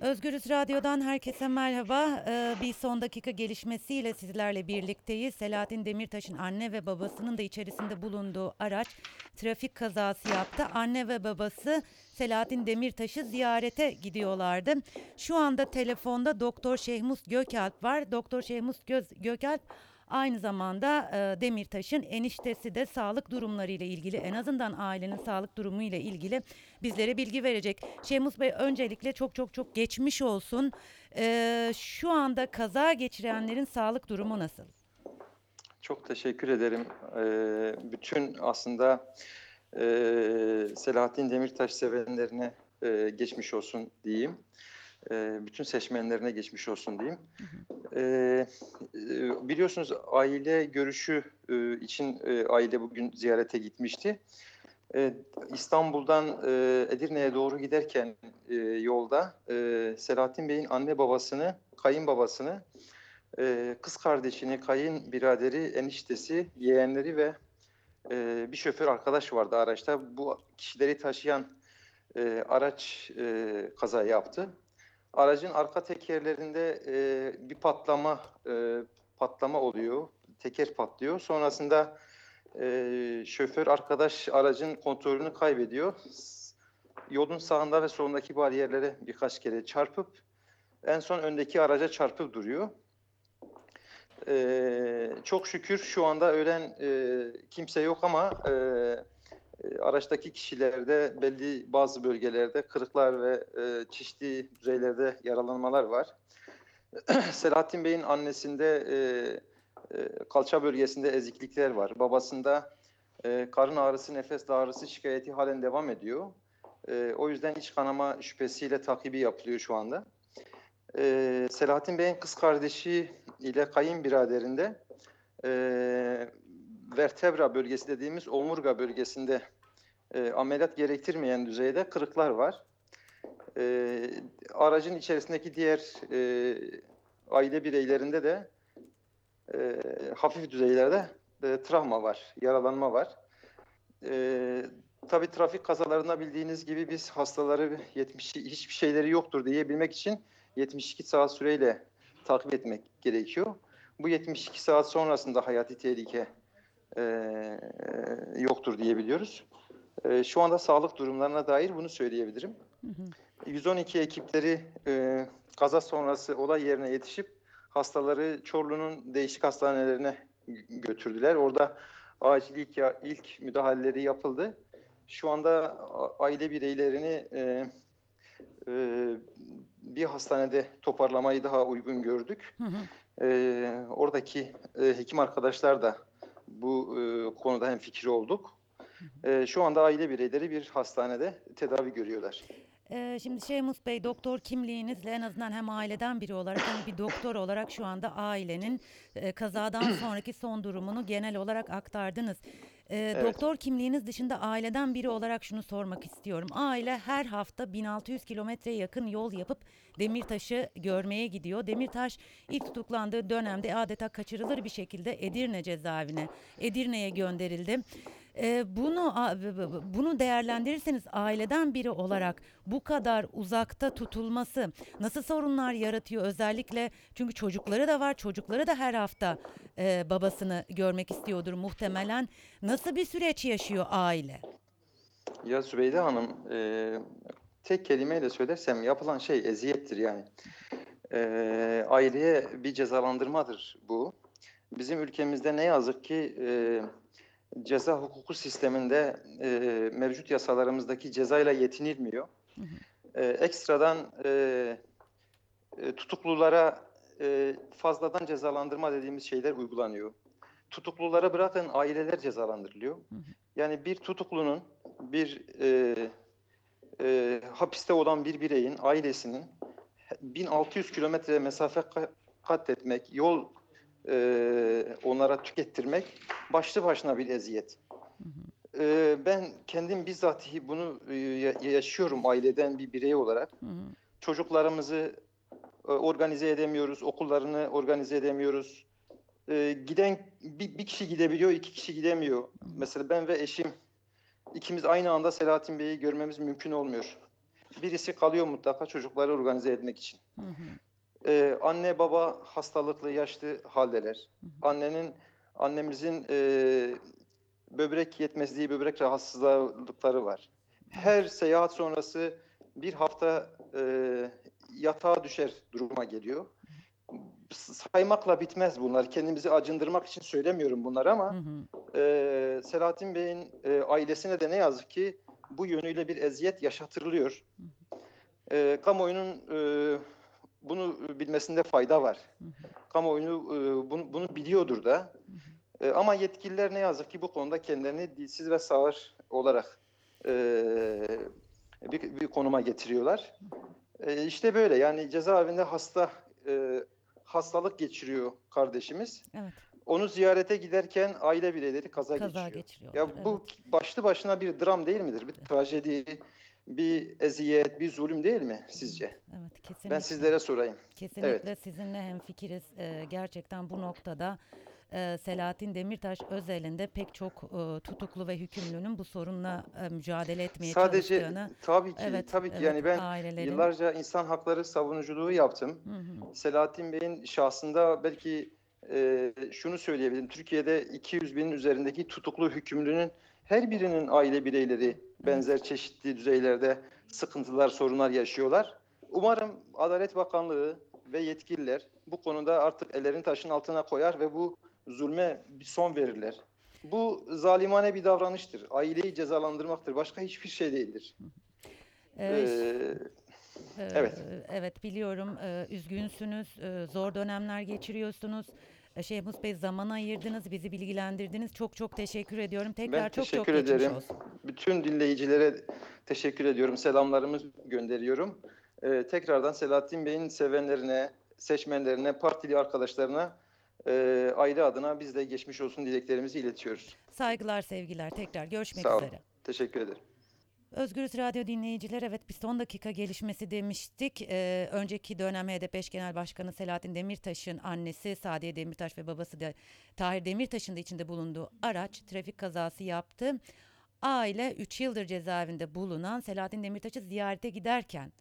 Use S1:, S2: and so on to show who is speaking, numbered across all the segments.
S1: Özgürüz Radyo'dan herkese merhaba. Ee, bir son dakika gelişmesiyle sizlerle birlikteyiz. Selahattin Demirtaş'ın anne ve babasının da içerisinde bulunduğu araç trafik kazası yaptı. Anne ve babası Selahattin Demirtaş'ı ziyarete gidiyorlardı. Şu anda telefonda Doktor Şehmus Gökalp var. Doktor Şehmus Gökalp Aynı zamanda e, Demirtaş'ın eniştesi de sağlık durumları ile ilgili en azından ailenin sağlık durumu ile ilgili bizlere bilgi verecek. Şemus Bey öncelikle çok çok çok geçmiş olsun. E, şu anda kaza geçirenlerin sağlık durumu nasıl?
S2: Çok teşekkür ederim. Ee, bütün aslında e, Selahattin Demirtaş sevenlerine e, geçmiş olsun diyeyim. E, bütün seçmenlerine geçmiş olsun diyeyim. E, e, biliyorsunuz aile görüşü e, için e, aile bugün ziyarete gitmişti. E, İstanbul'dan e, Edirne'ye doğru giderken e, yolda e, Selahattin Bey'in anne babasını, kayınbabasını, e, kız kardeşini, kayın biraderi, eniştesi, yeğenleri ve e, bir şoför arkadaş vardı araçta. Bu kişileri taşıyan e, araç e, kaza yaptı. Aracın arka tekerlerinde e, bir patlama e, patlama oluyor. Teker patlıyor. Sonrasında e, şoför arkadaş aracın kontrolünü kaybediyor. Yolun sağında ve solundaki bariyerlere birkaç kere çarpıp en son öndeki araca çarpıp duruyor. E, çok şükür şu anda ölen e, kimse yok ama e, araçtaki kişilerde belli bazı bölgelerde kırıklar ve e, çeşitli düzeylerde yaralanmalar var. Selahattin Bey'in annesinde e, e, kalça bölgesinde eziklikler var. Babasında e, karın ağrısı, nefes ağrısı şikayeti halen devam ediyor. E, o yüzden iç kanama şüphesiyle takibi yapılıyor şu anda. E, Selahattin Bey'in kız kardeşi ile kayınbiraderinde e, vertebra bölgesi dediğimiz omurga bölgesinde e, ameliyat gerektirmeyen düzeyde kırıklar var. E, aracın içerisindeki diğer e, aile bireylerinde de e, hafif düzeylerde e, travma var, yaralanma var. E, tabii trafik kazalarında bildiğiniz gibi biz hastaları 70 hiçbir şeyleri yoktur diyebilmek için 72 saat süreyle takip etmek gerekiyor. Bu 72 saat sonrasında hayati tehlike e, yoktur diyebiliyoruz. E, şu anda sağlık durumlarına dair bunu söyleyebilirim. 112 ekipleri e, kaza sonrası olay yerine yetişip hastaları Çorlu'nun değişik hastanelerine gö- götürdüler. Orada acil ilk, ilk müdahaleleri yapıldı. Şu anda aile bireylerini e, e, bir hastanede toparlamayı daha uygun gördük.
S1: Hı hı.
S2: Ee, oradaki e, hekim arkadaşlar da bu e, konuda hemfikir olduk. Ee, şu anda aile bireyleri bir hastanede tedavi görüyorlar.
S1: Ee, şimdi Şemus Bey doktor kimliğinizle en azından hem aileden biri olarak hem bir doktor olarak şu anda ailenin e, kazadan sonraki son durumunu genel olarak aktardınız. Ee,
S2: Evet.
S1: Doktor kimliğiniz dışında aileden biri olarak şunu sormak istiyorum. Aile her hafta 1600 kilometreye yakın yol yapıp Demirtaş'ı görmeye gidiyor. Demirtaş ilk tutuklandığı dönemde adeta kaçırılır bir şekilde Edirne cezaevine, Edirne'ye gönderildi. Bunu bunu değerlendirirseniz aileden biri olarak bu kadar uzakta tutulması nasıl sorunlar yaratıyor özellikle çünkü çocukları da var çocukları da her hafta e, babasını görmek istiyordur muhtemelen nasıl bir süreç yaşıyor aile?
S2: Ya Zübeyde Hanım, e, tek kelimeyle söylersem yapılan şey eziyettir yani. E, aileye bir cezalandırmadır bu. Bizim ülkemizde ne yazık ki e, ceza hukuku sisteminde e, mevcut yasalarımızdaki cezayla yetinilmiyor. E, ekstradan e, e, tutuklulara e, fazladan cezalandırma dediğimiz şeyler uygulanıyor. Tutuklulara bırakın aileler cezalandırılıyor. Yani bir tutuklunun, bir e, e, hapiste olan bir bireyin ailesinin 1600 kilometre mesafe ka- kat etmek, yol e, onlara tükettirmek başlı başına bir eziyet. E, ben kendim bizzatihi bunu e, ya- yaşıyorum aileden bir birey olarak.
S1: Hı hı.
S2: Çocuklarımızı e, organize edemiyoruz, okullarını organize edemiyoruz. E, giden bir, bir kişi gidebiliyor, iki kişi gidemiyor. Mesela ben ve eşim ikimiz aynı anda Selahattin Bey'i görmemiz mümkün olmuyor. birisi kalıyor mutlaka çocukları organize etmek için.
S1: Hı hı.
S2: Ee, anne baba hastalıklı yaşlı haldeler.
S1: Hı hı.
S2: Annenin annemizin e, böbrek yetmezliği, böbrek rahatsızlıkları var. Her seyahat sonrası bir hafta e, yatağa düşer duruma geliyor. Saymakla bitmez bunlar. Kendimizi acındırmak için söylemiyorum bunları ama
S1: Hı hı.
S2: e, Selahattin Bey'in e, ailesine de ne yazık ki bu yönüyle bir eziyet yaşatırılıyor. E, kamuoyunun e, bunu bilmesinde fayda var.
S1: Hı hı.
S2: Kamuoyu e, bunu, bunu biliyordur da. E, ama yetkililer ne yazık ki bu konuda kendilerini dilsiz ve sağır olarak e, bir, bir konuma getiriyorlar. E, işte böyle yani cezaevinde hasta e, hastalık geçiriyor kardeşimiz.
S1: Evet.
S2: Onu ziyarete giderken aile bireyleri kaza,
S1: Kaza
S2: geçiriyor. Ya bu başlı başına bir dram değil midir? Bir trajedi, bir eziyet, bir zulüm değil mi sizce?
S1: Evet, kesinlikle.
S2: Ben sizlere sorayım.
S1: Kesinlikle sizinle hemfikiriz. Ee, gerçekten bu noktada e, Selahattin Demirtaş özelinde pek çok e, tutuklu ve hükümlünün bu sorunla e, mücadele etmeye
S2: Sadece
S1: çalıştığını.
S2: tabii ki
S1: Evet,
S2: tabii ki
S1: evet,
S2: yani ben
S1: ailelerin.
S2: yıllarca insan hakları savunuculuğu yaptım.
S1: Hı hı,
S2: Selahattin Bey'in şahsında belki e, şunu söyleyebilirim. Türkiye'de 200 binin üzerindeki tutuklu hükümlünün her birinin aile bireyleri benzer çeşitli düzeylerde sıkıntılar, sorunlar yaşıyorlar. Umarım Adalet Bakanlığı ve yetkililer bu konuda artık ellerini taşın altına koyar ve bu zulme bir son verirler. Bu zalimane bir davranıştır. Aileyi cezalandırmaktır. Başka hiçbir şey değildir.
S1: Ee,
S2: Ee, Evet.
S1: Evet biliyorum Ee, üzgünsünüz, Ee, zor dönemler geçiriyorsunuz. Ee, Şehmus Bey zaman ayırdınız, bizi bilgilendirdiniz. Çok çok teşekkür ediyorum. Tekrar
S2: Ben
S1: çok çok
S2: teşekkür
S1: geçmiş
S2: ederim.
S1: olsun.
S2: Bütün dinleyicilere teşekkür ediyorum. Selamlarımı gönderiyorum. Ee, tekrardan Selahattin Bey'in sevenlerine, seçmenlerine, partili arkadaşlarına e, aile adına biz de geçmiş olsun dileklerimizi iletiyoruz.
S1: Saygılar, sevgiler. Tekrar görüşmek
S2: Sağ olun.
S1: üzere.
S2: Teşekkür ederim.
S1: Özgürüz Radyo dinleyiciler evet bir son dakika gelişmesi demiştik. Ee, önceki dönem HDP eş genel başkanı Selahattin Demirtaş'ın annesi Sadiye Demirtaş ve babası da Tahir Demirtaş'ın da içinde bulunduğu araç trafik kazası yaptı. Aile 3 yıldır cezaevinde bulunan Selahattin Demirtaş'ı ziyarete giderken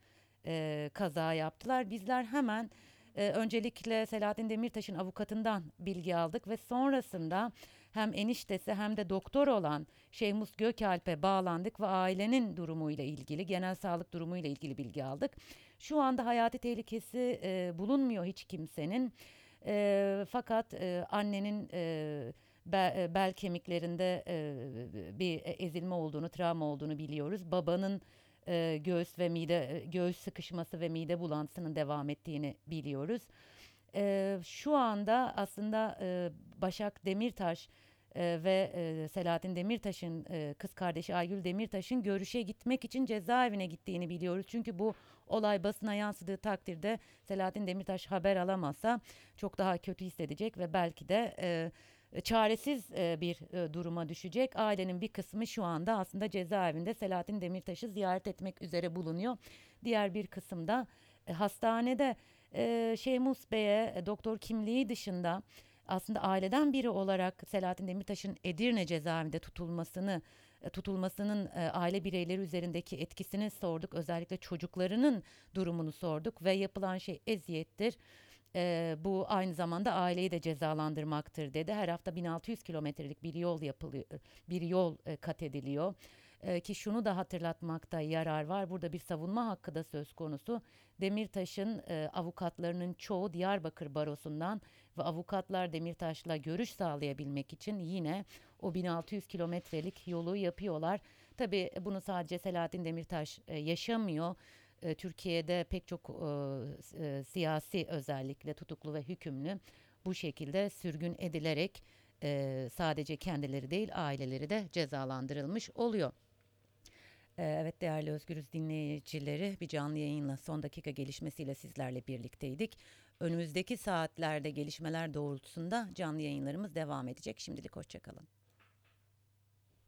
S1: e, kaza yaptılar. Bizler hemen e, öncelikle Selahattin Demirtaş'ın avukatından bilgi aldık ve sonrasında hem eniştesi hem de doktor olan Şeyhmus Gökalp'e bağlandık ve ailenin durumuyla ilgili, genel sağlık durumuyla ilgili bilgi aldık. Şu anda hayati tehlikesi e, bulunmuyor hiç kimsenin. E, fakat e, annenin e, be- e, bel kemiklerinde e, bir ezilme olduğunu, travma olduğunu biliyoruz. Babanın e, göğüs ve mide göğüs sıkışması ve mide bulantısının devam ettiğini biliyoruz. E, şu anda aslında e, Başak Demirtaş e, ve e, Selahattin Demirtaş'ın e, kız kardeşi Aygül Demirtaş'ın görüşe gitmek için cezaevine gittiğini biliyoruz. Çünkü bu olay basına yansıdığı takdirde Selahattin Demirtaş haber alamazsa çok daha kötü hissedecek ve belki de e, çaresiz e, bir e, duruma düşecek. Ailenin bir kısmı şu anda aslında cezaevinde Selahattin Demirtaş'ı ziyaret etmek üzere bulunuyor. Diğer bir kısım da e, hastanede e, Şeymus Bey'e e, doktor kimliği dışında aslında aileden biri olarak Selahattin Demirtaş'ın Edirne cezaevinde tutulmasını e, tutulmasının e, aile bireyleri üzerindeki etkisini sorduk. Özellikle çocuklarının durumunu sorduk ve yapılan şey eziyettir. E, bu aynı zamanda aileyi de cezalandırmaktır dedi. Her hafta 1600 kilometrelik bir yol yapılıyor, bir yol e, kat ediliyor. E, ki şunu da hatırlatmakta yarar var. Burada bir savunma hakkı da söz konusu. Demirtaş'ın e, avukatlarının çoğu Diyarbakır Barosu'ndan ve avukatlar Demirtaş'la görüş sağlayabilmek için yine o 1600 kilometrelik yolu yapıyorlar. Tabii bunu sadece Selahattin Demirtaş e, yaşamıyor. E, Türkiye'de pek çok e, e, siyasi özellikle tutuklu ve hükümlü bu şekilde sürgün edilerek e, sadece kendileri değil aileleri de cezalandırılmış oluyor. E, Evet değerli Özgürüz dinleyicileri bir canlı yayınla son dakika gelişmesiyle sizlerle birlikteydik. Önümüzdeki saatlerde gelişmeler doğrultusunda canlı yayınlarımız devam edecek. Şimdilik hoşçakalın.